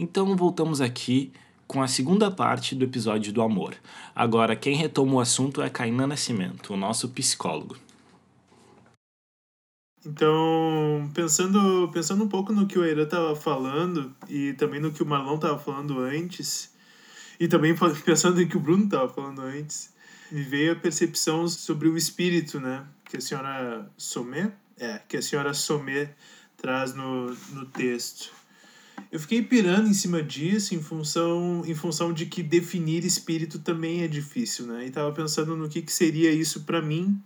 Então voltamos aqui com a segunda parte do episódio do amor. Agora, quem retoma o assunto é Kainan Nascimento, o nosso psicólogo. Então, pensando, pensando um pouco no que o Eiran estava falando e também no que o Marlon estava falando antes, e também pensando em que o Bruno estava falando antes, me veio a percepção sobre o espírito, né? Que a senhora Somé, é, que a senhora Somé traz no, no texto. Eu fiquei pirando em cima disso em função, em função de que definir espírito também é difícil, né? E tava pensando no que, que seria isso para mim,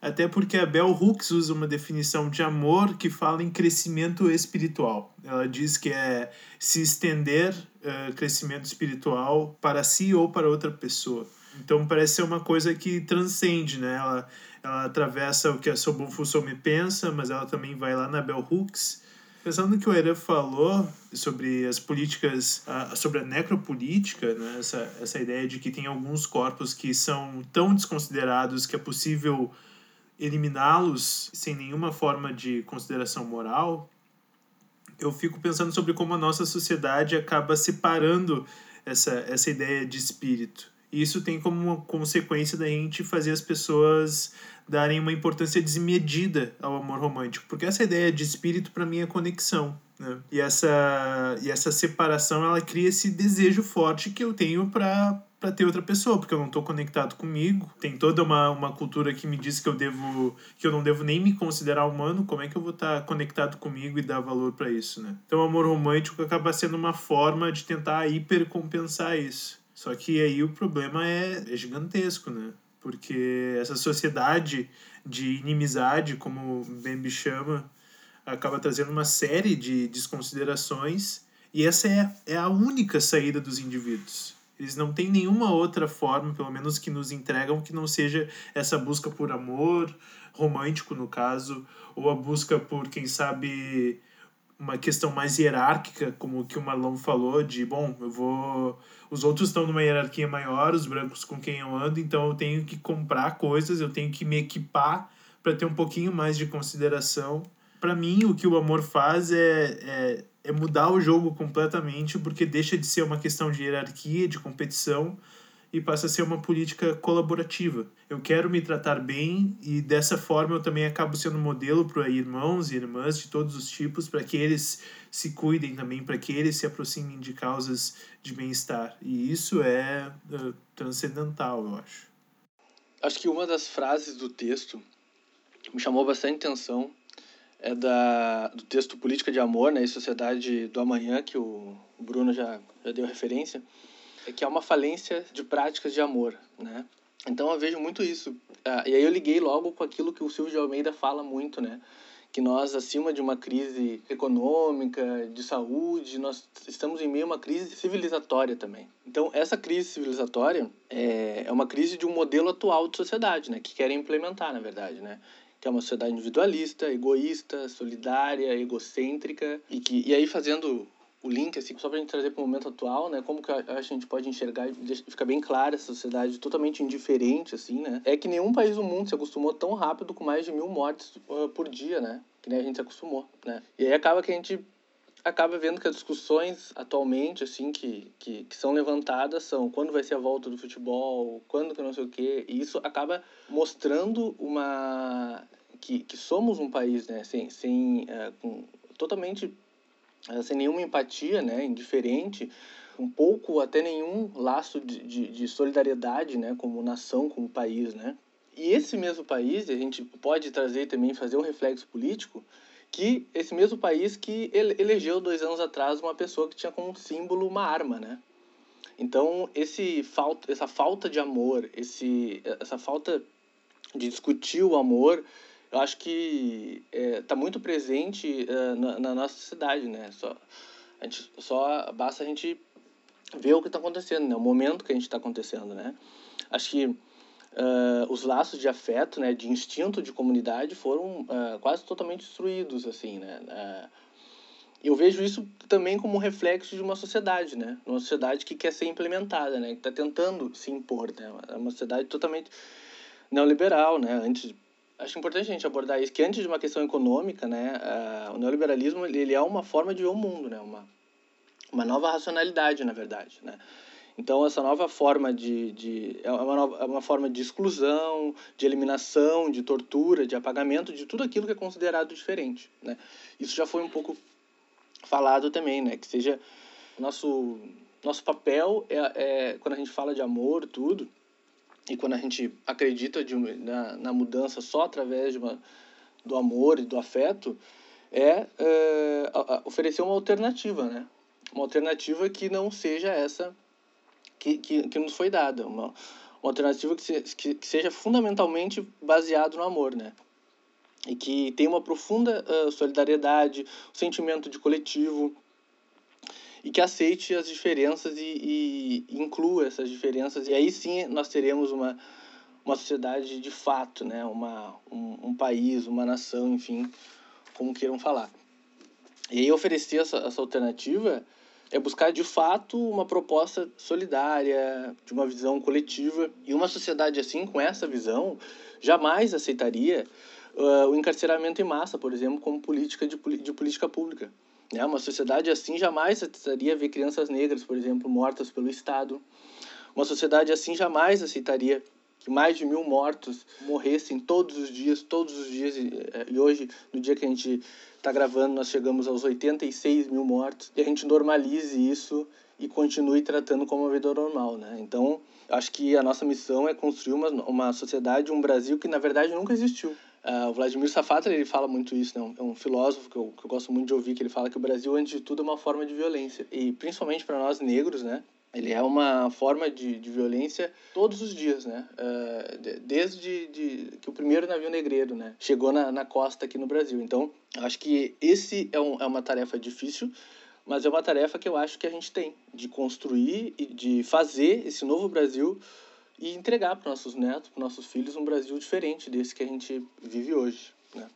até porque a Bell Hooks usa uma definição de amor que fala em crescimento espiritual. Ela diz que é se estender uh, crescimento espiritual para si ou para outra pessoa. Então parece ser uma coisa que transcende, né? Ela, ela atravessa o que a Sobon me pensa, mas ela também vai lá na Bell Hooks Pensando no que o Eran falou sobre as políticas, sobre a necropolítica, né? essa, essa ideia de que tem alguns corpos que são tão desconsiderados que é possível eliminá-los sem nenhuma forma de consideração moral, eu fico pensando sobre como a nossa sociedade acaba separando essa, essa ideia de espírito. Isso tem como consequência da gente fazer as pessoas darem uma importância desmedida ao amor romântico, porque essa ideia de espírito para mim é conexão, né? E essa e essa separação ela cria esse desejo forte que eu tenho para para ter outra pessoa, porque eu não estou conectado comigo. Tem toda uma, uma cultura que me diz que eu devo que eu não devo nem me considerar humano, como é que eu vou estar tá conectado comigo e dar valor para isso, né? Então o amor romântico acaba sendo uma forma de tentar hipercompensar isso. Só que aí o problema é, é gigantesco, né? porque essa sociedade de inimizade, como Bembe chama, acaba trazendo uma série de desconsiderações e essa é, é a única saída dos indivíduos. Eles não têm nenhuma outra forma, pelo menos que nos entregam, que não seja essa busca por amor, romântico no caso, ou a busca por, quem sabe, uma questão mais hierárquica, como que o Marlon falou, de, bom, eu vou os outros estão numa hierarquia maior, os brancos com quem eu ando, então eu tenho que comprar coisas, eu tenho que me equipar para ter um pouquinho mais de consideração. Para mim, o que o amor faz é, é, é mudar o jogo completamente, porque deixa de ser uma questão de hierarquia, de competição, e passa a ser uma política colaborativa. Eu quero me tratar bem e dessa forma eu também acabo sendo modelo para irmãos e irmãs de todos os tipos, para que eles se cuidem também, para que eles se aproximem de causas de bem-estar. E isso é uh, transcendental, eu acho. Acho que uma das frases do texto me chamou bastante atenção é da, do texto Política de Amor né, e Sociedade do Amanhã, que o Bruno já, já deu referência que há uma falência de práticas de amor, né? Então eu vejo muito isso. Ah, e aí eu liguei logo com aquilo que o Silvio de Almeida fala muito, né? Que nós, acima de uma crise econômica, de saúde, nós estamos em meio a uma crise civilizatória também. Então, essa crise civilizatória é, é uma crise de um modelo atual de sociedade, né? Que querem implementar, na verdade, né? que é uma sociedade individualista, egoísta, solidária, egocêntrica e que e aí fazendo o link, assim, só para a gente trazer para o momento atual, né? Como que a, gente pode enxergar e ficar bem clara essa sociedade totalmente indiferente, assim, né? É que nenhum país do mundo se acostumou tão rápido com mais de mil mortes uh, por dia, né? Que nem a gente se acostumou, né? E aí acaba que a gente acaba vendo que as discussões atualmente, assim, que, que, que são levantadas são quando vai ser a volta do futebol, quando que não sei o quê, e isso acaba mostrando uma... que, que somos um país, né? Sem, sem, uh, com, totalmente sem nenhuma empatia, né, indiferente, um pouco até nenhum laço de, de, de, solidariedade, né, como nação, como país, né. E esse mesmo país, a gente pode trazer também, fazer um reflexo político, que esse mesmo país que elegeu dois anos atrás uma pessoa que tinha como símbolo uma arma, né. Então, esse falta, essa falta de amor, esse, essa falta de discutir o amor, eu acho que está é, tá muito presente é, na, na, nossa cidade, né? Só, a gente, só basta a gente ver o que está acontecendo, né? O momento que a gente está acontecendo, né? Acho que uh, os laços de afeto, né? De instinto de comunidade foram uh, quase totalmente destruídos, assim, né? Eu vejo isso também como um reflexo de uma sociedade, né? Uma sociedade que quer ser implementada, né? Que está tentando se impor, né? É uma sociedade totalmente neoliberal, né? Antes acho importante a gente abordar isso, que antes de uma questão econômica, né, uh, o neoliberalismo ele é uma forma de ver o mundo, né, uma, uma nova racionalidade, na verdade, né? Então, essa nova forma de, de é, uma nova, é uma forma de exclusão, de eliminação, de tortura, de apagamento de tudo aquilo que é considerado diferente, né? Isso já foi um pouco falado também, né? Que seja nosso nosso papel é, é quando a gente fala de amor, tudo, e quando a gente acredita de, na, na mudança só através de uma, do amor e do afeto, é, é oferecer uma alternativa, né? Uma alternativa que não seja essa que, que, que nos foi dada. Uma, uma alternativa que, se, que, que seja fundamentalmente baseado no amor, né? E que tenha uma profunda uh, solidariedade, um sentimento de coletivo, e que aceite as diferenças e, e, inclua essas diferenças. E aí sim nós teremos uma, uma sociedade de fato, né? uma, um, um país, uma nação, enfim, como queiram falar. E aí oferecer essa, essa alternativa é buscar de fato uma proposta solidária, de uma visão coletiva. E uma sociedade assim, com essa visão, jamais aceitaria uh, o encarceramento em massa, por exemplo, como política de, de política pública. Né? Uma sociedade assim jamais aceitaria ver crianças negras, por exemplo, mortas pelo Estado. Uma sociedade assim jamais aceitaria que mais de mil mortos morressem todos os dias, todos os dias. E, e hoje, no dia que a gente está gravando, nós chegamos aos 86 mil mortos. E a gente normalize isso e continue tratando como uma vida normal, né? Então, acho que a nossa missão é construir uma, uma sociedade, um Brasil que, na verdade, nunca existiu. Uh, o Vladimir Safatli, ele fala muito isso, né? é um filósofo que eu, que eu gosto muito de ouvir, que ele fala que o Brasil, antes de tudo, é uma forma de violência. E, principalmente para nós negros, né? ele é uma forma de, de violência todos os dias, né? Uh, desde de, que o primeiro navio negreiro, né, chegou na, na costa aqui no Brasil. Então, acho que esse é, um, é uma tarefa difícil, mas é uma tarefa que eu acho que a gente tem de construir e de fazer esse novo Brasil e entregar para nossos netos, para nossos filhos, um Brasil diferente desse que a gente vive hoje, né?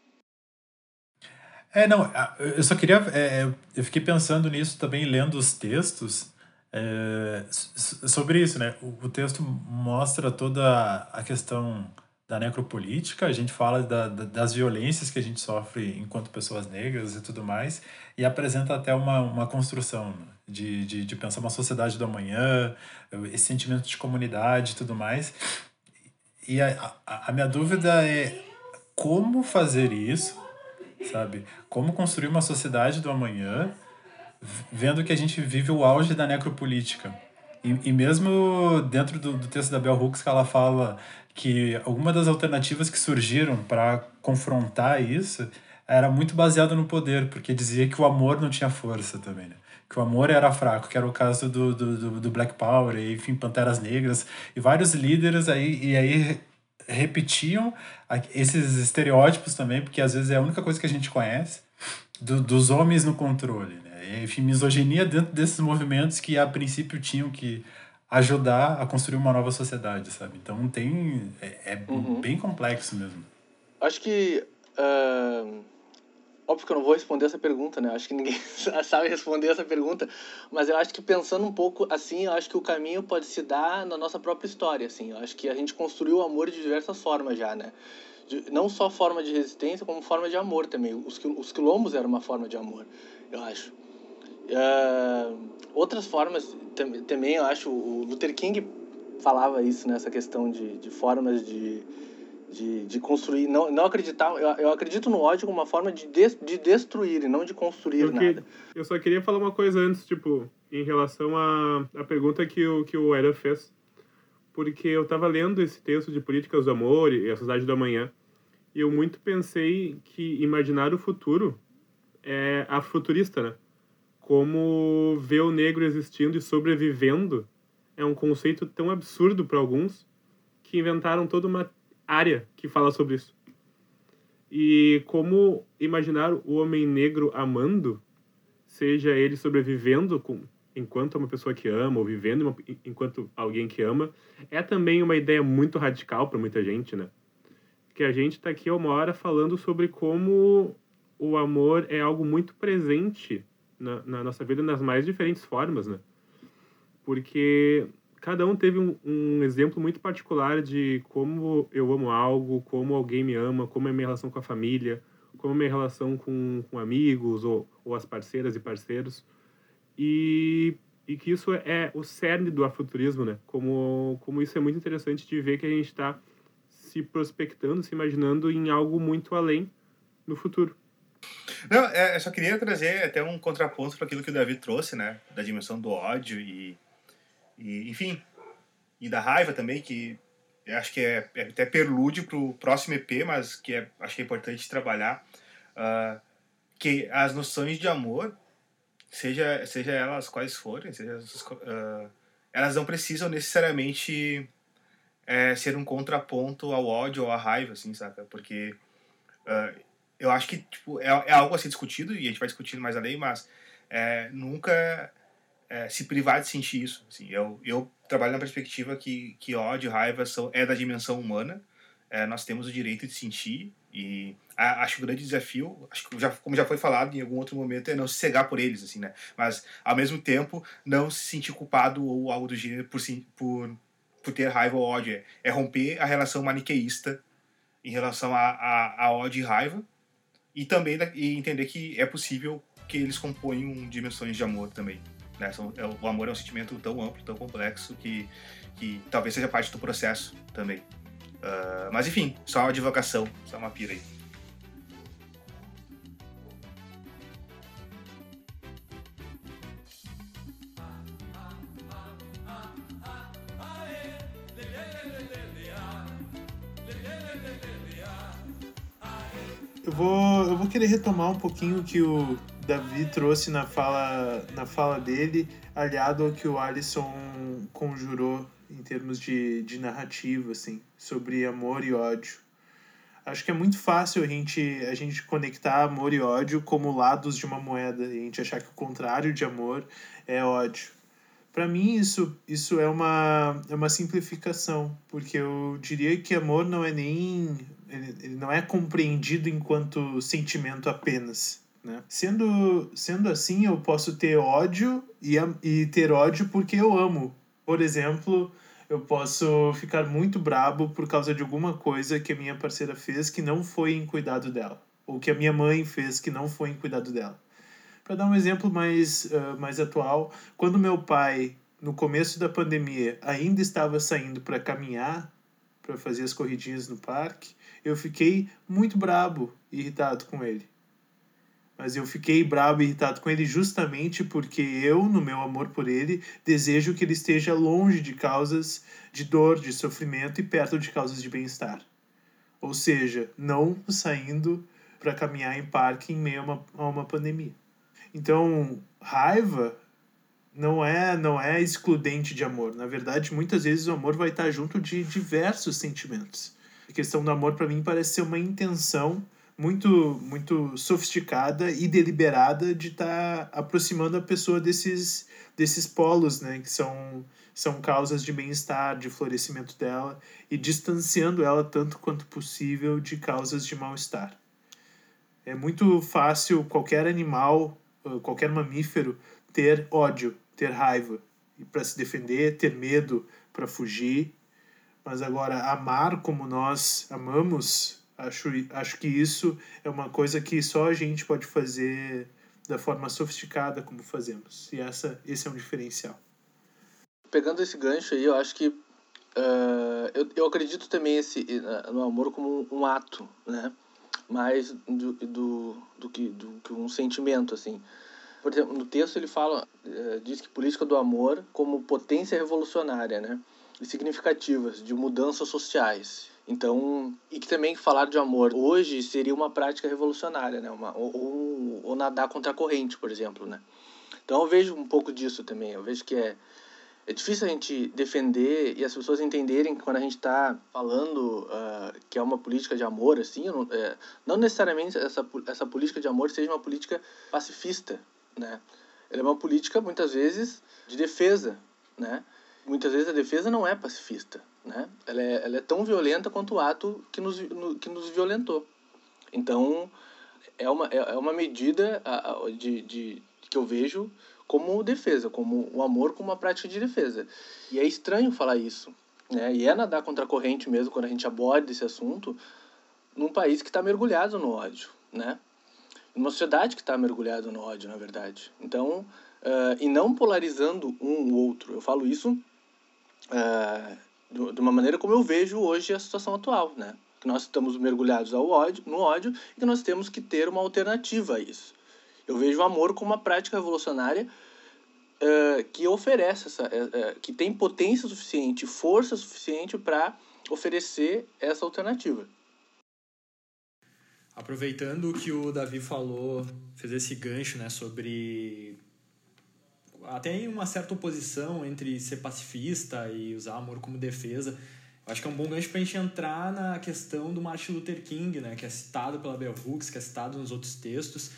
É, não, eu só queria. É, eu fiquei pensando nisso também, lendo os textos. É, sobre isso, né? O, o, texto mostra toda a questão da necropolítica, a gente fala da, da, das violências que a gente sofre enquanto pessoas negras e tudo mais, e apresenta até uma, uma construção de, de, de pensar uma sociedade do amanhã, esse sentimento de comunidade e tudo mais. E a, a, a minha dúvida é como fazer isso, sabe? Como construir uma sociedade do amanhã vendo que a gente vive o auge da necropolítica. E, e mesmo dentro do, do texto da Bell Hooks, que ela fala que alguma das alternativas que surgiram para confrontar isso era muito baseado no poder, porque dizia que o amor não tinha força também, né? Que o amor era fraco, que era o caso do, do, do Black Power, e, enfim, Panteras Negras, e vários líderes aí, e aí repetiam esses estereótipos também, porque às vezes é a única coisa que a gente conhece, do, dos homens no controle, né? enfim, misoginia dentro desses movimentos que a princípio tinham que ajudar a construir uma nova sociedade, sabe? Então tem é, é uhum. bem complexo mesmo. Acho que uh, óbvio que eu não vou responder essa pergunta, né? Acho que ninguém sabe responder essa pergunta, mas eu acho que pensando um pouco assim, eu acho que o caminho pode se dar na nossa própria história, assim. Eu acho que a gente construiu o amor de diversas formas já, né? De, não só forma de resistência, como forma de amor também. Os, os quilombos eram uma forma de amor, eu acho. Uh, outras formas também, eu acho, o Luther King falava isso nessa questão de, de formas de, de, de construir, não, não acreditar, eu, eu acredito no ódio como uma forma de, des, de destruir e não de construir eu nada. Que, eu só queria falar uma coisa antes, tipo, em relação à, à pergunta que o, que o Era fez, porque eu estava lendo esse texto de Políticas do Amor e a Sociedade do Amanhã, e eu muito pensei que imaginar o futuro é a futurista, né? Como ver o negro existindo e sobrevivendo é um conceito tão absurdo para alguns que inventaram toda uma área que fala sobre isso. E como imaginar o homem negro amando, seja ele sobrevivendo com, enquanto uma pessoa que ama, ou vivendo uma, enquanto alguém que ama, é também uma ideia muito radical para muita gente, né? Que a gente está aqui uma hora falando sobre como o amor é algo muito presente na, na nossa vida nas mais diferentes formas, né? Porque cada um teve um, um, exemplo muito particular de como eu amo algo, como alguém me ama, como é minha relação com a família, como é minha relação com, com amigos ou, ou as parceiras e parceiros. e, e que isso é o cerne do afuturismo, né? Como, como isso é muito interessante de ver que a gente está se prospectando, se imaginando em algo muito além no futuro. Não, é, eu só queria trazer até um contraponto para aquilo que o Davi trouxe, né? Da dimensão do ódio e, e enfim, e da raiva também, que acho que é, é até perlúdio para o próximo EP, mas que é, acho que é importante trabalhar, uh, que as noções de amor, seja, seja elas quais forem, seja, uh, elas não precisam necessariamente é, ser um contraponto ao ódio ou à raiva, assim, saca? Porque uh, eu acho que tipo, é, é algo a ser discutido, e a gente vai discutindo mais além, mas é, nunca é, se privar de sentir isso. Assim, eu, eu trabalho na perspectiva que, que ódio, raiva são, é da dimensão humana. É, nós temos o direito de sentir e a, acho que o grande desafio, acho que já, como já foi falado em algum outro momento, é não se cegar por eles, assim, né? Mas, ao mesmo tempo, não se sentir culpado ou algo do gênero por, por, por ter raiva ou ódio. É, é romper a relação maniqueísta em relação a, a, a ódio e raiva e também e entender que é possível que eles componham dimensões de amor também. Né? É, o amor é um sentimento tão amplo, tão complexo, que, que talvez seja parte do processo também. Uh, mas enfim, só uma divulgação, só uma pira aí. Querer retomar um pouquinho que o Davi trouxe na fala, na fala dele, aliado ao que o Alisson conjurou em termos de, de narrativa, assim, sobre amor e ódio. Acho que é muito fácil a gente, a gente conectar amor e ódio como lados de uma moeda e a gente achar que o contrário de amor é ódio. Para mim, isso, isso é, uma, é uma simplificação, porque eu diria que amor não é nem. Ele, ele não é compreendido enquanto sentimento apenas né? Sendo, sendo assim, eu posso ter ódio e, e ter ódio porque eu amo. Por exemplo, eu posso ficar muito brabo por causa de alguma coisa que a minha parceira fez que não foi em cuidado dela. Ou que a minha mãe fez que não foi em cuidado dela. Para dar um exemplo mais, uh, mais atual, quando meu pai, no começo da pandemia, ainda estava saindo para caminhar, para fazer as corridinhas no parque, eu fiquei muito brabo e irritado com ele mas eu fiquei bravo e irritado com ele justamente porque eu, no meu amor por ele, desejo que ele esteja longe de causas de dor, de sofrimento e perto de causas de bem-estar. Ou seja, não saindo para caminhar em parque em meio a uma, a uma pandemia. Então, raiva não é não é excludente de amor. Na verdade, muitas vezes o amor vai estar junto de diversos sentimentos. A questão do amor para mim parece ser uma intenção muito muito sofisticada e deliberada de estar tá aproximando a pessoa desses desses polos, né, que são são causas de bem-estar, de florescimento dela e distanciando ela tanto quanto possível de causas de mal-estar. É muito fácil qualquer animal, qualquer mamífero ter ódio, ter raiva para se defender, ter medo para fugir, mas agora amar como nós amamos Acho, acho que isso é uma coisa que só a gente pode fazer da forma sofisticada como fazemos. E essa, esse é um diferencial. Pegando esse gancho aí, eu acho que uh, eu, eu acredito também esse, no amor como um ato, né? Mais do, do, do, que, do que um sentimento, assim. Por exemplo, no texto ele fala, uh, diz que política do amor como potência revolucionária, né? E significativas de mudanças sociais. Então, e que também falar de amor hoje seria uma prática revolucionária, né? Uma, ou, ou nadar contra a corrente, por exemplo, né? Então eu vejo um pouco disso também. Eu vejo que é, é difícil a gente defender e as pessoas entenderem que quando a gente está falando uh, que é uma política de amor, assim, não, é, não necessariamente essa, essa política de amor seja uma política pacifista, né? Ela é uma política, muitas vezes, de defesa, né? Muitas vezes a defesa não é pacifista, né? Ela é, ela é tão violenta quanto o ato que nos, no, que nos violentou. Então, é uma, é, é uma medida de, de, que eu vejo como defesa, como o amor como uma prática de defesa. E é estranho falar isso, né? E é nadar contra a corrente mesmo quando a gente aborda esse assunto num país que está mergulhado no ódio, né? Numa sociedade que está mergulhada no ódio, na verdade. Então, uh, e não polarizando um ou outro. Eu falo isso uh, de uma maneira como eu vejo hoje a situação atual, né? Que nós estamos mergulhados ao ódio, no ódio e que nós temos que ter uma alternativa a isso. Eu vejo o amor como uma prática revolucionária uh, que oferece essa, que tem potência suficiente, força suficiente para oferecer essa alternativa. Aproveitando o que o Davi falou, fez esse gancho, né, sobre até uma certa oposição entre ser pacifista e usar amor como defesa. Acho que é um bom gancho para a gente entrar na questão do Martin Luther King, né, que é citado pela Bell Hooks, que é citado nos outros textos,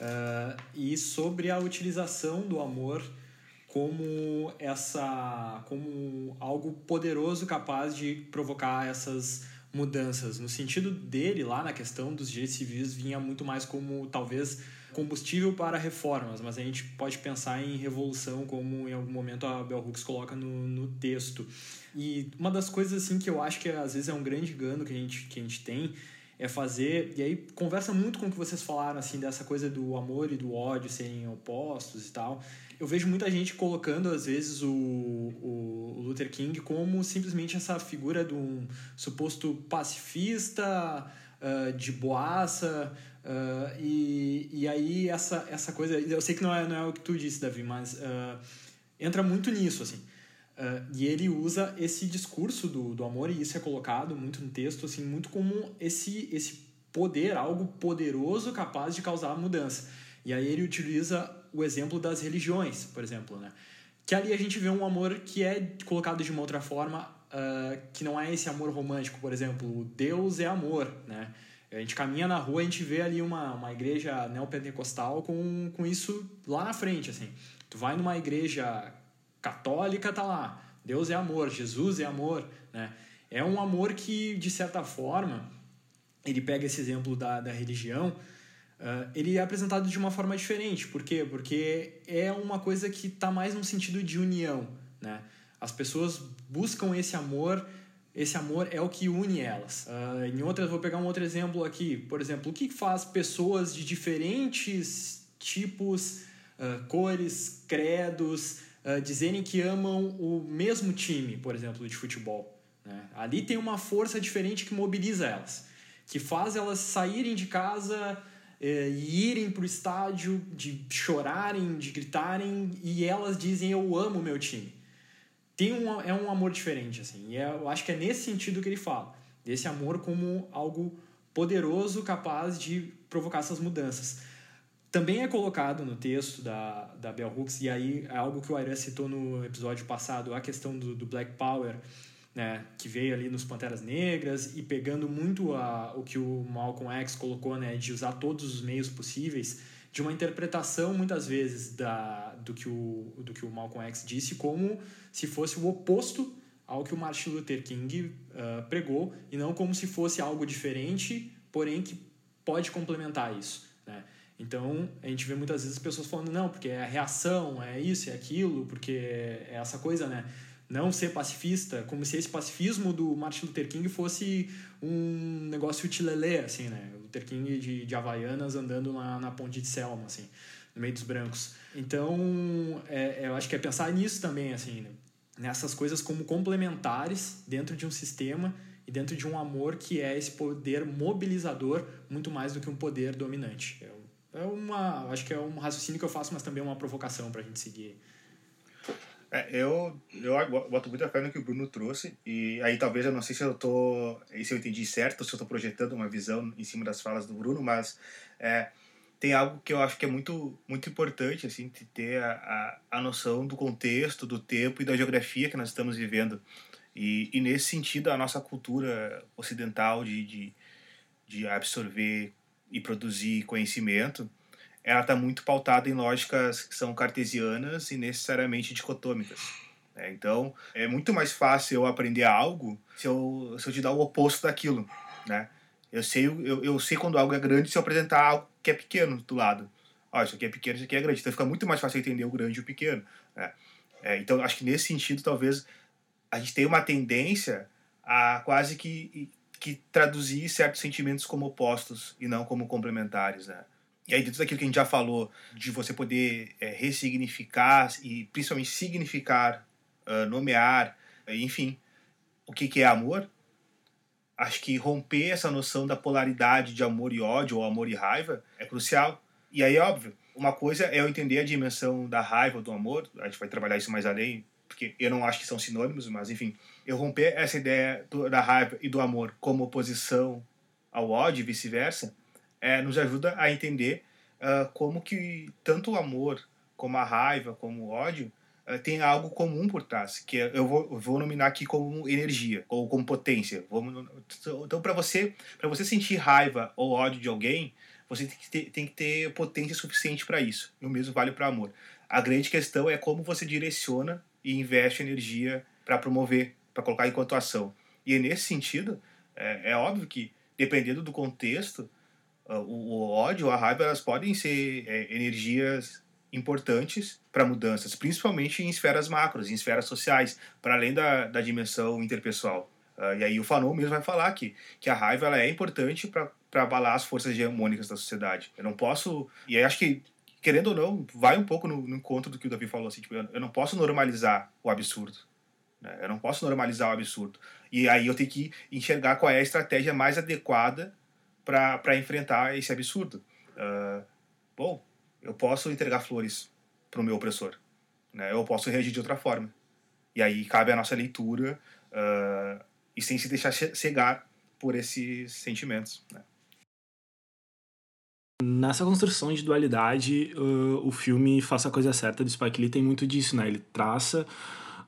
uh, e sobre a utilização do amor como essa como algo poderoso capaz de provocar essas mudanças. No sentido dele lá na questão dos direitos civis vinha muito mais como talvez combustível para reformas mas a gente pode pensar em revolução como em algum momento a Bell Hooks coloca no, no texto. E uma das coisas assim que eu acho que às vezes é um grande engano que a gente que a gente tem é fazer e aí conversa muito com o que vocês falaram assim dessa coisa do amor e do ódio serem opostos e tal eu vejo muita gente colocando, às vezes, o, o Luther King como simplesmente essa figura de um suposto pacifista, uh, de boaça, uh, e, e aí essa, essa coisa... Eu sei que não é, não é o que tu disse, Davi, mas uh, entra muito nisso, assim. E ele usa esse discurso do, do amor, e isso é colocado muito no texto, assim, muito como esse, esse poder, algo poderoso capaz de causar mudança. E aí ele utiliza o exemplo das religiões, por exemplo, né? Que ali a gente vê um amor que é colocado de uma outra forma, uh, que não é esse amor romântico, por exemplo, Deus é amor, né? A gente caminha na rua, a gente vê ali uma, uma igreja neopentecostal com, com isso lá na frente, assim. Tu vai numa igreja católica, tá lá, Deus é amor, Jesus é amor, né? É um amor que, de certa forma, ele pega esse exemplo da, da religião, Uh, ele é apresentado de uma forma diferente. Por quê? Porque é uma coisa que está mais no sentido de união. Né? As pessoas buscam esse amor, esse amor é o que une elas. Uh, em outras, vou pegar um outro exemplo aqui. Por exemplo, o que faz pessoas de diferentes tipos, uh, cores, credos, dizerem que amam o mesmo time, por exemplo, de futebol? Né? Ali tem uma força diferente que mobiliza elas, que faz elas saírem de casa é, irem para o estádio, de chorarem, de gritarem, e elas dizem eu amo meu time. Tem um, é um amor diferente, assim, e é, eu acho que é nesse sentido que ele fala, desse amor como algo poderoso, capaz de provocar essas mudanças. Também é colocado no texto da, da Bell Hooks, e aí é algo que o Airan citou no episódio passado, a questão do, do Black Power, né, que veio ali nos Panteras Negras e pegando muito a, o que o Malcolm X colocou, né, de usar todos os meios possíveis, de uma interpretação muitas vezes da, do, que o, do que o Malcolm X disse como se fosse o oposto ao que o Martin Luther King uh, pregou e não como se fosse algo diferente, porém que pode complementar isso? Então, a gente vê muitas vezes pessoas falando, não, porque é a reação, é isso, é aquilo, porque é essa coisa, né? não ser pacifista, como se esse pacifismo do Martin Luther King fosse um negócio utilelê, assim, né? Luther King de, de Havaianas andando na, na ponte de Selma, assim, no meio dos brancos. Então, é, eu acho que é pensar nisso também, assim, né? nessas coisas como complementares dentro de um sistema e dentro de um amor que é esse poder mobilizador muito mais do que um poder dominante. É, é uma, acho que é um raciocínio que eu faço, mas também é uma provocação para a gente seguir é, eu, eu boto muita fé no que o Bruno trouxe, e aí talvez eu não sei se eu tô, se eu entendi certo, se eu estou projetando uma visão em cima das falas do Bruno, mas é, tem algo que eu acho que é muito, muito importante, assim, ter a, a, a noção do contexto, do tempo e da geografia que nós estamos vivendo. E, e nesse sentido, a nossa cultura ocidental de, de, de absorver e produzir conhecimento, ela está muito pautada em lógicas que são cartesianas e necessariamente dicotômicas. Né? Então, é muito mais fácil eu aprender algo se eu, se eu te dar o oposto daquilo. Né? Eu, sei, eu, eu sei quando algo é grande se eu apresentar algo que é pequeno do lado. Ó, isso aqui é pequeno, isso aqui é grande. Então fica muito mais fácil entender o grande e o pequeno. Né? É, então, acho que nesse sentido, talvez a gente tenha uma tendência a quase que, que traduzir certos sentimentos como opostos e não como complementares. Né? E aí, dentro daquilo que a gente já falou, de você poder é, ressignificar e principalmente significar, uh, nomear, enfim, o que, que é amor, acho que romper essa noção da polaridade de amor e ódio, ou amor e raiva, é crucial. E aí, óbvio, uma coisa é eu entender a dimensão da raiva ou do amor, a gente vai trabalhar isso mais além, porque eu não acho que são sinônimos, mas enfim, eu romper essa ideia do, da raiva e do amor como oposição ao ódio e vice-versa, é, nos ajuda a entender uh, como que tanto o amor como a raiva, como o ódio, uh, tem algo comum por trás, que eu vou, eu vou nominar aqui como energia ou como potência. Então, para você, você sentir raiva ou ódio de alguém, você tem que ter, tem que ter potência suficiente para isso. E o mesmo vale para amor. A grande questão é como você direciona e investe energia para promover, para colocar enquanto ação. E nesse sentido, é, é óbvio que, dependendo do contexto, ah, o, o ódio, a raiva, elas podem ser é, energias importantes para mudanças, principalmente em esferas macros, em esferas sociais, para além da, da dimensão interpessoal. Uh, e aí o Fanon mesmo vai falar que, que a raiva ela é importante para abalar as forças hegemônicas da sociedade. Eu não posso... E aí acho que, querendo ou não, vai um pouco no, no encontro do que o Davi falou. Assim, tipo, eu, eu não posso normalizar o absurdo. Né? Eu não posso normalizar o absurdo. E aí eu tenho que enxergar qual é a estratégia mais adequada para enfrentar esse absurdo. Uh, bom, eu posso entregar flores para o meu opressor. Né? Eu posso reagir de outra forma. E aí cabe a nossa leitura uh, e sem se deixar cegar por esses sentimentos. Né? Nessa construção de dualidade, uh, o filme Faça a Coisa Certa do Spike Lee tem muito disso, né? Ele traça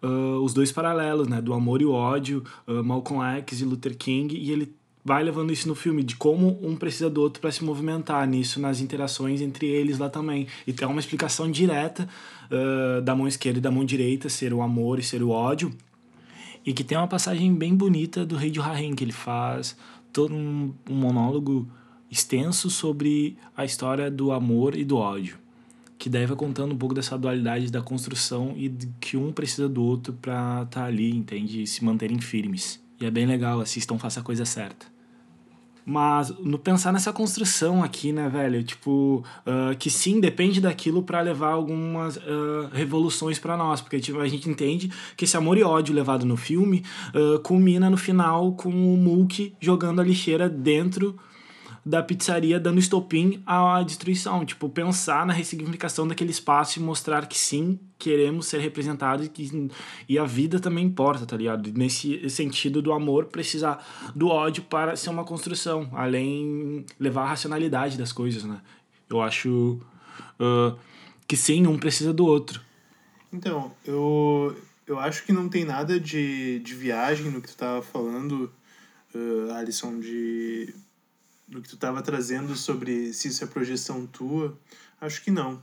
uh, os dois paralelos, né? Do amor e o ódio, uh, Malcolm X e Luther King, e ele vai levando isso no filme, de como um precisa do outro para se movimentar nisso, nas interações entre eles lá também. E tem uma explicação direta uh, da mão esquerda e da mão direita, ser o amor e ser o ódio. E que tem uma passagem bem bonita do Rei de Rahim, que ele faz todo um, um monólogo extenso sobre a história do amor e do ódio. Que daí vai contando um pouco dessa dualidade da construção e que um precisa do outro para estar tá ali, entende? E se manterem firmes. E é bem legal, assistam, faça a coisa certa. Mas no pensar nessa construção aqui, né, velho? Tipo, uh, que sim, depende daquilo para levar algumas uh, revoluções para nós. Porque tipo, a gente entende que esse amor e ódio levado no filme uh, culmina no final com o Mulk jogando a lixeira dentro da pizzaria dando estopim à destruição. Tipo, pensar na ressignificação daquele espaço e mostrar que sim, queremos ser representados e, que, e a vida também importa, tá ligado? Nesse sentido do amor precisar do ódio para ser uma construção, além levar a racionalidade das coisas, né? Eu acho uh, que sim, um precisa do outro. Então, eu, eu acho que não tem nada de, de viagem no que tu tava falando, uh, Alisson, de do que tu estava trazendo sobre se isso é projeção tua, acho que não.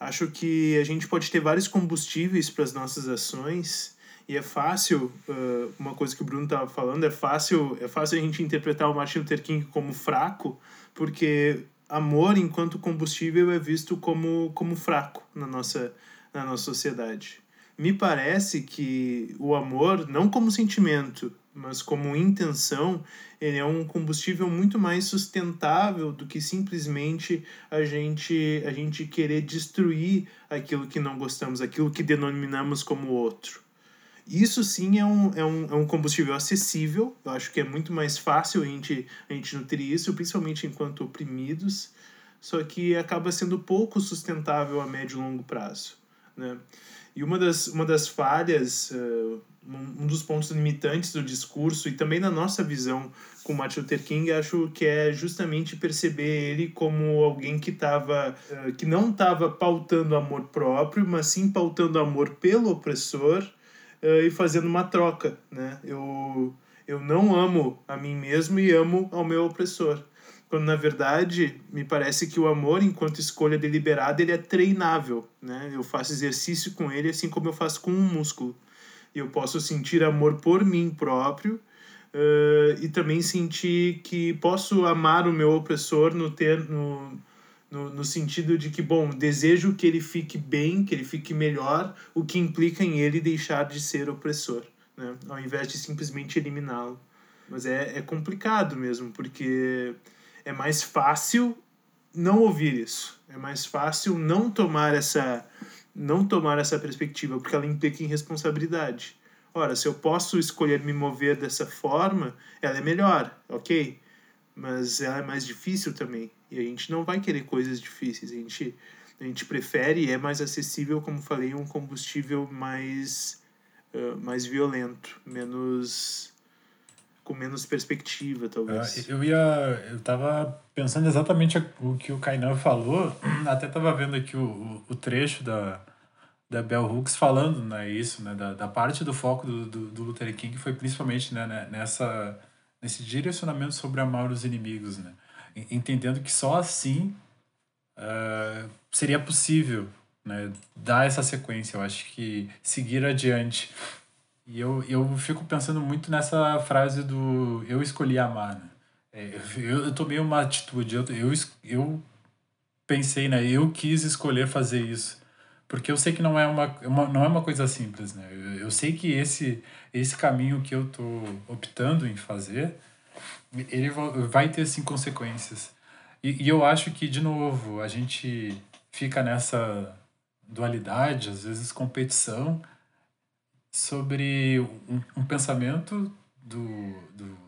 Acho que a gente pode ter vários combustíveis para as nossas ações e é fácil, uh, uma coisa que o Bruno estava falando, é fácil, é fácil a gente interpretar o Martin Luther King como fraco, porque amor enquanto combustível é visto como, como fraco na nossa, na nossa sociedade. Me parece que o amor, não como sentimento, mas como intenção, ele é um combustível muito mais sustentável do que simplesmente a gente, a gente querer destruir aquilo que não gostamos, aquilo que denominamos como outro. Isso sim é um, é um, é um combustível acessível, eu acho que é muito mais fácil a gente, a gente nutrir isso, principalmente enquanto oprimidos, só que acaba sendo pouco sustentável a médio e longo prazo. Né? E uma das, uma das falhas, uh, um dos pontos limitantes do discurso e também na nossa visão com Martin Luther King, acho que é justamente perceber ele como alguém que tava, uh, que não estava pautando amor próprio, mas sim pautando amor pelo opressor uh, e fazendo uma troca, né? Eu eu não amo a mim mesmo e amo ao meu opressor quando na verdade me parece que o amor enquanto escolha deliberada ele é treinável né? Eu faço exercício com ele assim como eu faço com um músculo. Eu posso sentir amor por mim próprio uh, e também sentir que posso amar o meu opressor no ter no, no, no sentido de que bom desejo que ele fique bem que ele fique melhor o que implica em ele deixar de ser opressor né? Ao invés de simplesmente eliminá-lo. Mas é, é complicado mesmo porque é mais fácil não ouvir isso. É mais fácil não tomar essa não tomar essa perspectiva, porque ela implica em responsabilidade. Ora, se eu posso escolher me mover dessa forma, ela é melhor, ok? Mas ela é mais difícil também. E a gente não vai querer coisas difíceis. A gente, a gente prefere é mais acessível, como falei, um combustível mais, uh, mais violento, menos com menos perspectiva, talvez. Uh, eu ia. Eu tava pensando exatamente o que o Kainan falou, até tava vendo aqui o, o trecho da, da Bell Hooks falando né, isso, né, da, da parte do foco do, do, do Luther King foi principalmente né, né, nessa, nesse direcionamento sobre amar os inimigos, né? entendendo que só assim uh, seria possível né, dar essa sequência. Eu acho que seguir adiante e eu, eu fico pensando muito nessa frase do eu escolhi amar. Né? É, eu, eu tomei uma atitude, eu, eu, eu pensei, né? Eu quis escolher fazer isso. Porque eu sei que não é uma, uma não é uma coisa simples, né? Eu, eu sei que esse, esse caminho que eu tô optando em fazer, ele vai ter, sim, consequências. E, e eu acho que, de novo, a gente fica nessa dualidade, às vezes competição, sobre um, um pensamento do, do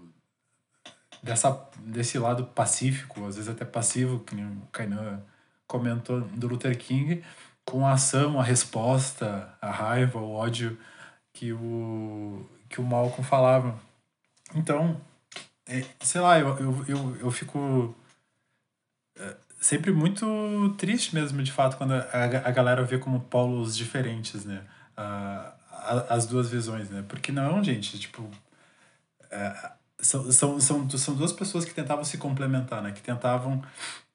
dessa, desse lado pacífico, às vezes até passivo, que o Kainan comentou, do Luther King, com a ação, a resposta, a raiva, o ódio que o, que o Malcolm falava. Então, é, sei lá, eu, eu, eu, eu fico é, sempre muito triste mesmo, de fato, quando a, a galera vê como polos diferentes, né? As duas visões, né? Porque não, gente, tipo. É, são, são, são, são duas pessoas que tentavam se complementar, né? Que tentavam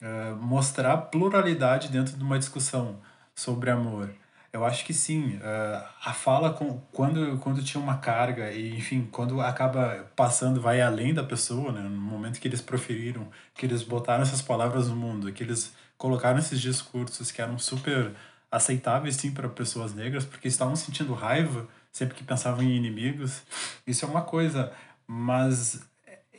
é, mostrar pluralidade dentro de uma discussão sobre amor. Eu acho que sim. Uh, a fala, com, quando, quando tinha uma carga, e enfim, quando acaba passando, vai além da pessoa, né? no momento que eles proferiram, que eles botaram essas palavras no mundo, que eles colocaram esses discursos que eram super aceitáveis sim para pessoas negras, porque estavam sentindo raiva sempre que pensavam em inimigos. Isso é uma coisa, mas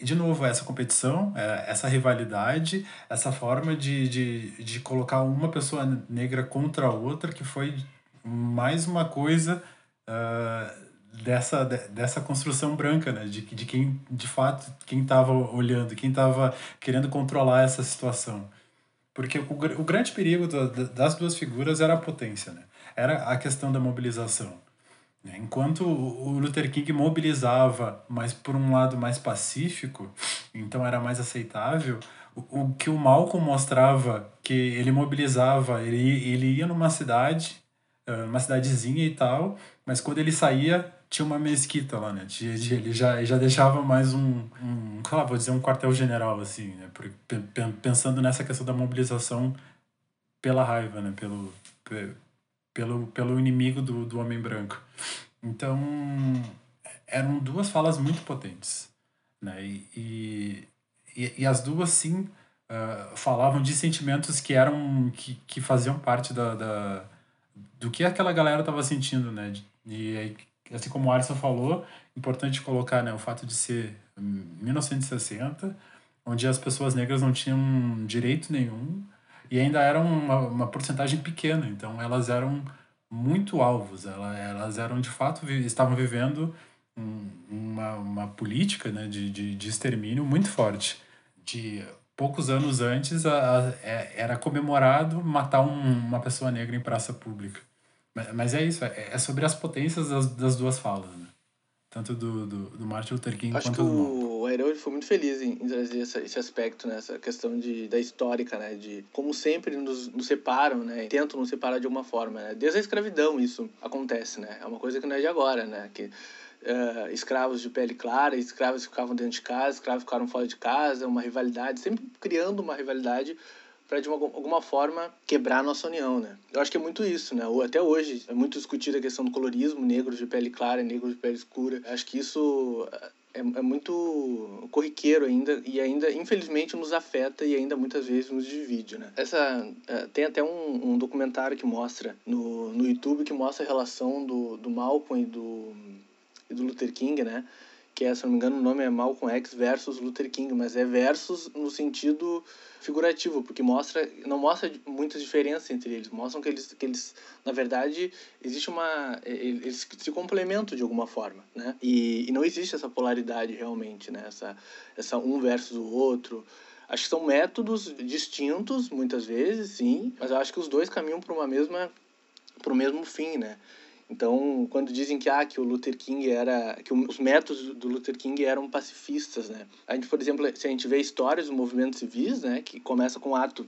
de novo, essa competição, é, essa rivalidade, essa forma de, de, de colocar uma pessoa negra contra a outra, que foi mais uma coisa uh, dessa, dessa construção branca, né? De, de quem, de fato, quem estava olhando, quem estava querendo controlar essa situação. Porque o, o grande perigo das duas figuras era a potência, né? Era a questão da mobilização. Né? Enquanto o Luther King mobilizava, mas por um lado mais pacífico, então era mais aceitável, o, o que o Malcolm mostrava, que ele mobilizava, ele, ele ia numa cidade, uma cidadezinha e tal, mas quando ele saía, tinha uma mesquita lá, né? Ele já, já deixava mais um, um vou dizer, um quartel-general, assim, né? Pensando nessa questão da mobilização pela raiva, né? Pelo, pelo, pelo inimigo do, do homem branco. Então, eram duas falas muito potentes, né? E, e, e as duas, sim, uh, falavam de sentimentos que eram, que, que faziam parte da, da do que aquela galera estava sentindo, né? E assim como o Alisson falou, importante colocar né, o fato de ser 1960, onde as pessoas negras não tinham direito nenhum e ainda eram uma, uma porcentagem pequena, então elas eram muito alvos, elas, elas eram de fato, estavam vivendo um, uma, uma política né, de, de, de extermínio muito forte. De poucos anos antes, a, a, é, era comemorado matar um, uma pessoa negra em praça pública. Mas é isso, é, é sobre as potências das, das duas falas, né? Tanto do, do, do Martin Luther King Acho quanto do o Ayrton foi muito feliz em, em trazer essa, esse aspecto, né? Essa questão de, da histórica, né? De como sempre nos, nos separam, né? Tentam nos separar de alguma forma, né? Desde a escravidão isso acontece, né? É uma coisa que não é de agora, né? Que uh, escravos de pele clara, escravos ficavam dentro de casa, escravos ficaram fora de casa, uma rivalidade, sempre criando uma rivalidade para de uma, alguma forma quebrar a nossa união, né? Eu acho que é muito isso, né? Até hoje é muito discutida a questão do colorismo, negros de pele clara, negros de pele escura. Acho que isso é, é muito corriqueiro ainda e ainda infelizmente nos afeta e ainda muitas vezes nos divide, né? Essa é, tem até um, um documentário que mostra no, no YouTube que mostra a relação do, do Malcolm e do, e do Luther King, né? Que é, se não me engano, o nome é Malcolm X versus Luther King, mas é versus no sentido figurativo, porque mostra não mostra muitas diferenças entre eles, mostram que eles que eles na verdade existe uma eles se complementam de alguma forma, né? E, e não existe essa polaridade realmente, né? Essa essa um versus o outro. Acho que são métodos distintos muitas vezes, sim, mas eu acho que os dois caminham para uma mesma para o mesmo fim, né? Então, quando dizem que, ah, que o Luther King era. que os métodos do Luther King eram pacifistas, né? A gente, por exemplo, se a gente vê histórias do movimento civis, né, que começa com o ato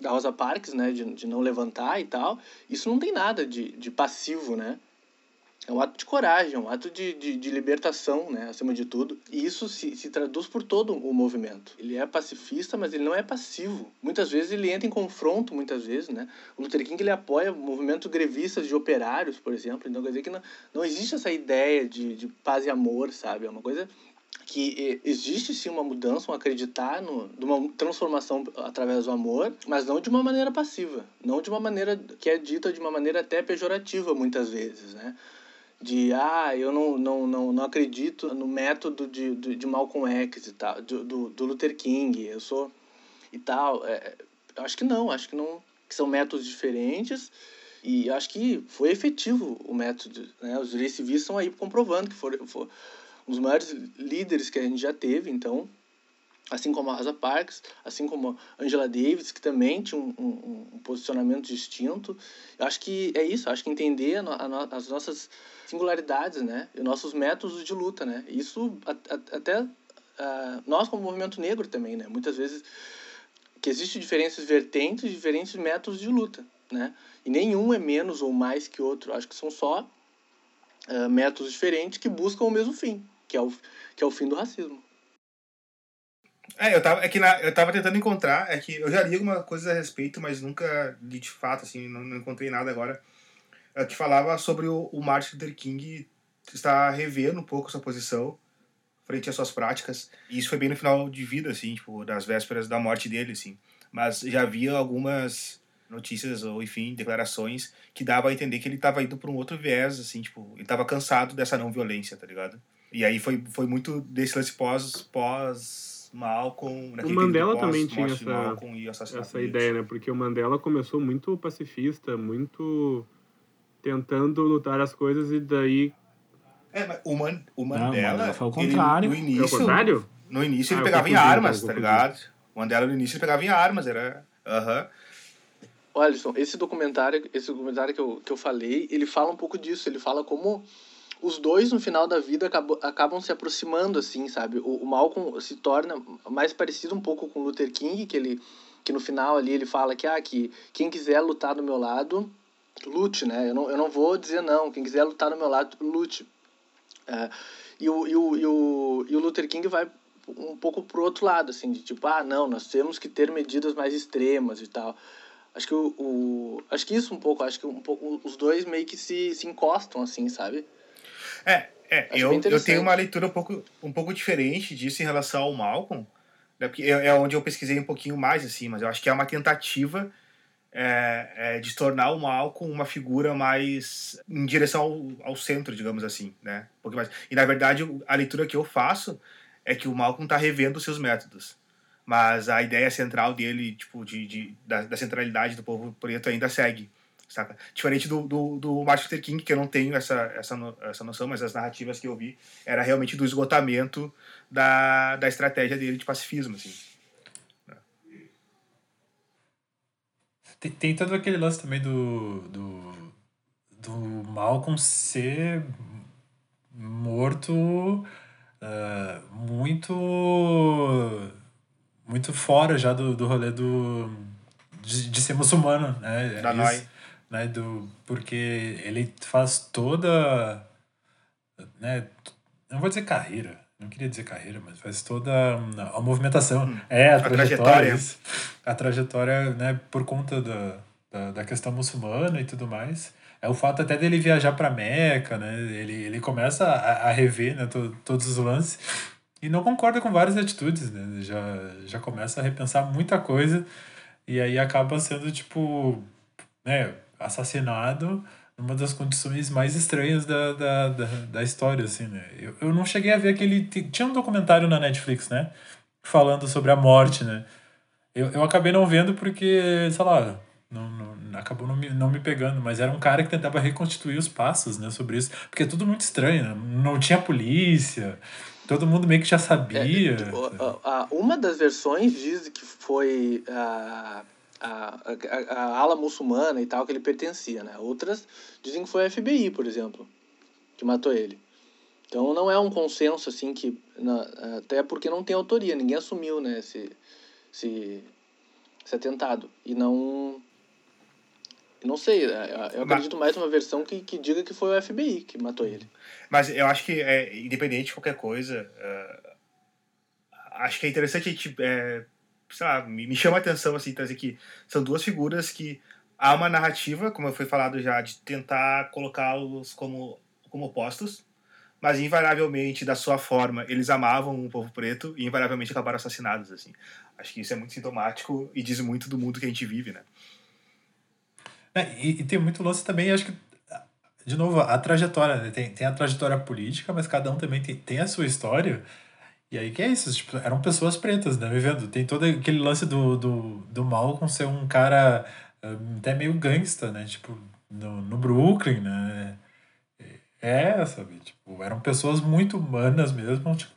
da Rosa Parks, né, de, de não levantar e tal, isso não tem nada de, de passivo, né? É um ato de coragem, é um ato de, de, de, libertação, né, acima de tudo. E isso se, se traduz por todo o movimento. Ele é pacifista, mas ele não é passivo. Muitas vezes ele entra em confronto, muitas vezes, né? O Luther King ele apoia movimentos grevistas de operários, por exemplo. Então quer dizer que não, não existe essa ideia de, de paz e amor, sabe? É uma coisa que existe sim uma mudança, um acreditar no, de uma transformação através do amor, mas não de uma maneira passiva, não de uma maneira que é dita de uma maneira até pejorativa muitas vezes, né? De ah, eu não, não, não, não acredito no método de, de, de Malcolm X e tal, do, do, Luther King, eu sou e tal. É, acho que não, acho que não, que são métodos diferentes e acho que foi efetivo o método, né? Os direitos civis estão aí comprovando que foram, foram um dos maiores líderes que a gente já teve, então assim como a Rosa Parks, assim como a Angela Davis, que também tinha um, um, um posicionamento distinto. Eu acho que é isso, acho que entender a, a, as nossas singularidades, né, e nossos métodos de luta, né, isso a, até uh, nós como movimento negro também, né, muitas vezes que existem diferentes vertentes, diferentes métodos de luta, né, e nenhum é menos ou mais que outro, acho que são só uh, métodos diferentes que buscam o mesmo fim, que é o, que é o fim do racismo. É, eu tava, é que na, eu tava tentando encontrar, é que eu já li alguma coisa a respeito, mas nunca li de fato, assim, não, não encontrei nada agora, é, que falava sobre o, o Martin Luther King estar revendo um pouco sua posição frente às suas práticas. E isso foi bem no final de vida, assim, tipo, das vésperas da morte dele, assim. Mas já havia algumas notícias ou, enfim, declarações que dava a entender que ele estava indo para um outro viés, assim, tipo, ele estava cansado dessa não violência, tá ligado? E aí foi, foi muito desse lance pós, pós Malcolm. O Mandela também tinha essa, essa ideia, né? Porque o Mandela começou muito pacifista, muito tentando lutar as coisas e daí. É, mas o, Man, o Mandela. Não, foi o contrário. Ele, no início, é o contrário? No início ele ah, pegava em armas, tá ligado? O Mandela no início ele pegava em armas, era. Aham. Uh -huh. Alisson, esse documentário, esse documentário que eu, que eu falei, ele fala um pouco disso. Ele fala como os dois no final da vida acabam, acabam se aproximando assim sabe? O, o, Malcolm se torna mais parecido um pouco com Luther King que ele que no final ali ele fala que ah que quem quiser lutar do meu lado lute né? Eu não, eu não vou dizer não. Quem quiser lutar do meu lado lute. É, e, o, e, o, e, o, e o Luther King vai um pouco pro outro lado assim de tipo ah não nós temos que ter medidas mais extremas e tal. Acho que o, o acho que isso um pouco acho que um pouco os dois meio que se, se encostam assim sabe é, é eu, eu tenho uma leitura um pouco, um pouco diferente disso em relação ao Malcolm, né, porque é, é onde eu pesquisei um pouquinho mais, assim, mas eu acho que é uma tentativa é, é, de tornar o Malcolm uma figura mais em direção ao, ao centro, digamos assim, né? Um pouquinho mais. E na verdade a leitura que eu faço é que o Malcolm está revendo os seus métodos, mas a ideia central dele, tipo, de, de da, da centralidade do povo preto ainda segue saca? Diferente do, do, do Martin Luther King, que eu não tenho essa, essa, essa noção, mas as narrativas que eu vi era realmente do esgotamento da, da estratégia dele de pacifismo, assim. Tem, tem todo aquele lance também do, do, do Malcolm ser morto uh, muito muito fora já do, do rolê do, de, de ser muçulmano, né? Da Isso, né, do porque ele faz toda né, não vou dizer carreira, não queria dizer carreira, mas faz toda a movimentação, hum, é a, a trajetória, trajetória. a trajetória, né, por conta da, da, da, questão muçulmana e tudo mais. É o fato até dele viajar para Meca, né? Ele, ele começa a, a rever, né, to, todos os lances e não concorda com várias atitudes, né? Já já começa a repensar muita coisa e aí acaba sendo tipo, né, assassinado uma das condições mais estranhas da, da, da, da história, assim, né? Eu, eu não cheguei a ver aquele... Tinha um documentário na Netflix, né? Falando sobre a morte, né? Eu, eu acabei não vendo porque, sei lá, não, não, acabou não me, não me pegando, mas era um cara que tentava reconstituir os passos, né, sobre isso, porque é tudo muito estranho, né? não tinha polícia, todo mundo meio que já sabia. É, uma das versões diz que foi a, a, a, a, ala muçulmana e tal que ele pertencia, né? Outras dizem que foi a FBI, por exemplo, que matou ele. Então não é um consenso assim que até porque não tem autoria, ninguém assumiu, né, esse, esse, esse atentado e não não sei, é, é, eu acredito Mas... mais numa versão que, que diga que foi o FBI que matou ele. Mas eu acho que, é, independente de qualquer coisa, uh, acho que é interessante a gente, é, sei lá, me, me chama a atenção, assim, trazer que são duas figuras que há uma narrativa, como foi falado já, de tentar colocá-los como, como opostos, mas invariavelmente, da sua forma, eles amavam o povo preto e invariavelmente acabaram assassinados, assim. Acho que isso é muito sintomático e diz muito do mundo que a gente vive, né? É, e, e, tem muito lance também, acho que, de novo, a trajetória, né? tem, tem a trajetória política, mas cada um também tem, tem a sua história. E aí que é isso, tipo, eram pessoas pretas, né, vivendo. Tem todo aquele lance do, do, do Malcolm ser um cara hum, até meio gangsta, né, tipo, no, no Brooklyn, né. É, sabe, tipo, eram pessoas muito humanas mesmo, tipo,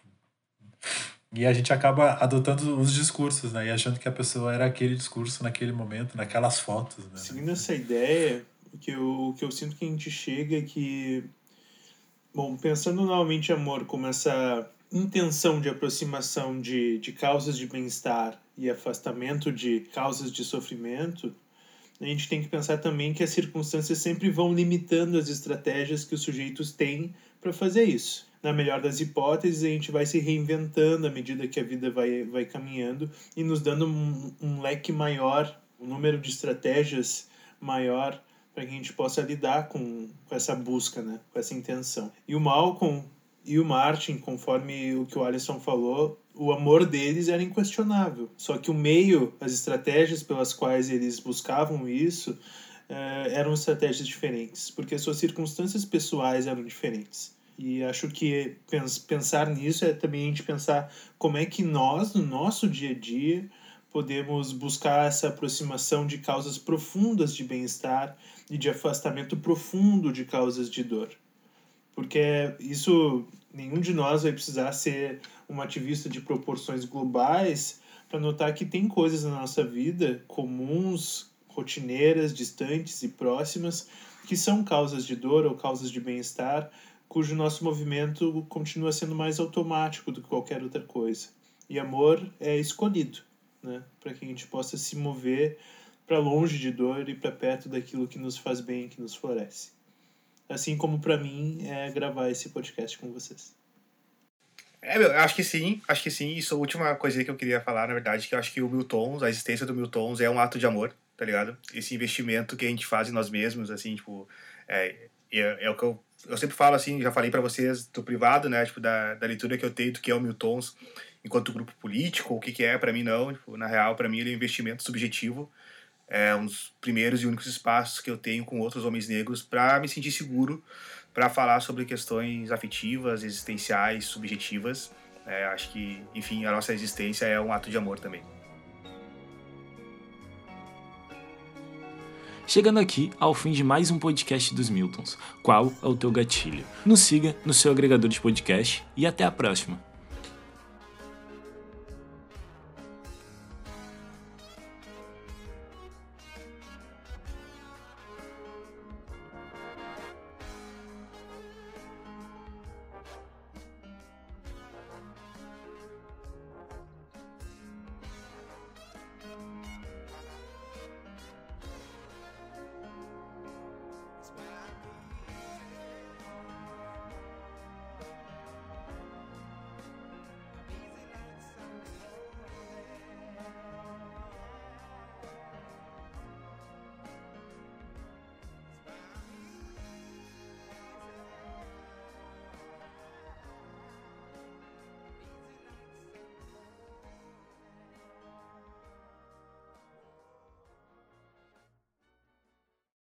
e a gente acaba adotando os discursos, né? E achando que a pessoa era aquele discurso naquele momento, naquelas fotos. Né? Seguindo essa ideia, que eu, que eu sinto que a gente chega é que. Bom, pensando novamente amor como essa intenção de aproximação de, de causas de bem-estar e afastamento de causas de sofrimento, a gente tem que pensar também que as circunstâncias sempre vão limitando as estratégias que os sujeitos têm para fazer isso na melhor das hipóteses, a gente vai se reinventando à medida que a vida vai, vai caminhando e nos dando um, um leque maior, um número de estratégias maior para que a gente possa lidar com, com essa busca, né? com essa intenção. E o Malcolm e o Martin, conforme o que o Alisson falou, o amor deles era inquestionável. Só que o meio, as estratégias pelas quais eles buscavam isso, eh, eram estratégias diferentes, porque as suas circunstâncias pessoais eram diferentes. E acho que pensar nisso é também a gente pensar como é que nós, no nosso dia a dia, podemos buscar essa aproximação de causas profundas de bem-estar e de afastamento profundo de causas de dor. Porque isso, nenhum de nós vai precisar ser um ativista de proporções globais para notar que tem coisas na nossa vida comuns, rotineiras, distantes e próximas que são causas de dor ou causas de bem-estar cujo nosso movimento continua sendo mais automático do que qualquer outra coisa. E amor é escolhido, né? Para que a gente possa se mover para longe de dor e para perto daquilo que nos faz bem, que nos floresce. Assim como para mim é gravar esse podcast com vocês. É, meu, acho que sim, acho que sim. Isso é a última coisa que eu queria falar, na verdade, que eu acho que o Miltons, a existência do Miltons é um ato de amor, tá ligado? Esse investimento que a gente faz em nós mesmos, assim, tipo, é, é, é o que eu eu sempre falo assim, já falei para vocês do privado, né, tipo, da, da leitura que eu tenho do que é o Miltons enquanto grupo político, o que, que é, para mim não, tipo, na real, para mim ele é um investimento subjetivo, é um dos primeiros e únicos espaços que eu tenho com outros homens negros para me sentir seguro para falar sobre questões afetivas, existenciais, subjetivas. É, acho que, enfim, a nossa existência é um ato de amor também. Chegando aqui ao fim de mais um podcast dos Miltons. Qual é o teu gatilho? Nos siga no seu agregador de podcast e até a próxima.